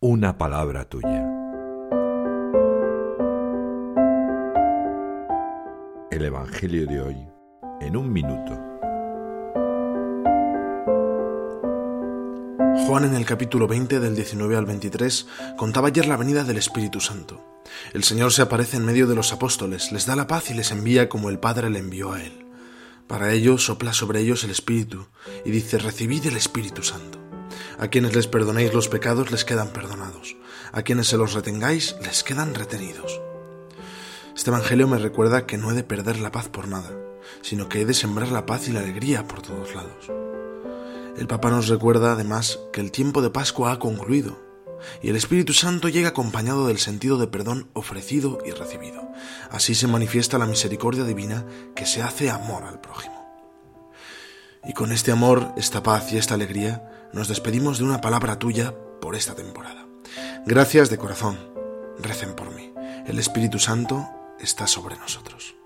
una palabra tuya. El Evangelio de hoy en un minuto. Juan en el capítulo 20 del 19 al 23 contaba ayer la venida del Espíritu Santo. El Señor se aparece en medio de los apóstoles, les da la paz y les envía como el Padre le envió a Él. Para ello sopla sobre ellos el Espíritu y dice, recibid el Espíritu Santo. A quienes les perdonéis los pecados les quedan perdonados, a quienes se los retengáis les quedan retenidos. Este Evangelio me recuerda que no he de perder la paz por nada, sino que he de sembrar la paz y la alegría por todos lados. El Papa nos recuerda además que el tiempo de Pascua ha concluido y el Espíritu Santo llega acompañado del sentido de perdón ofrecido y recibido. Así se manifiesta la misericordia divina que se hace amor al prójimo. Y con este amor, esta paz y esta alegría, nos despedimos de una palabra tuya por esta temporada. Gracias de corazón. Recen por mí. El Espíritu Santo está sobre nosotros.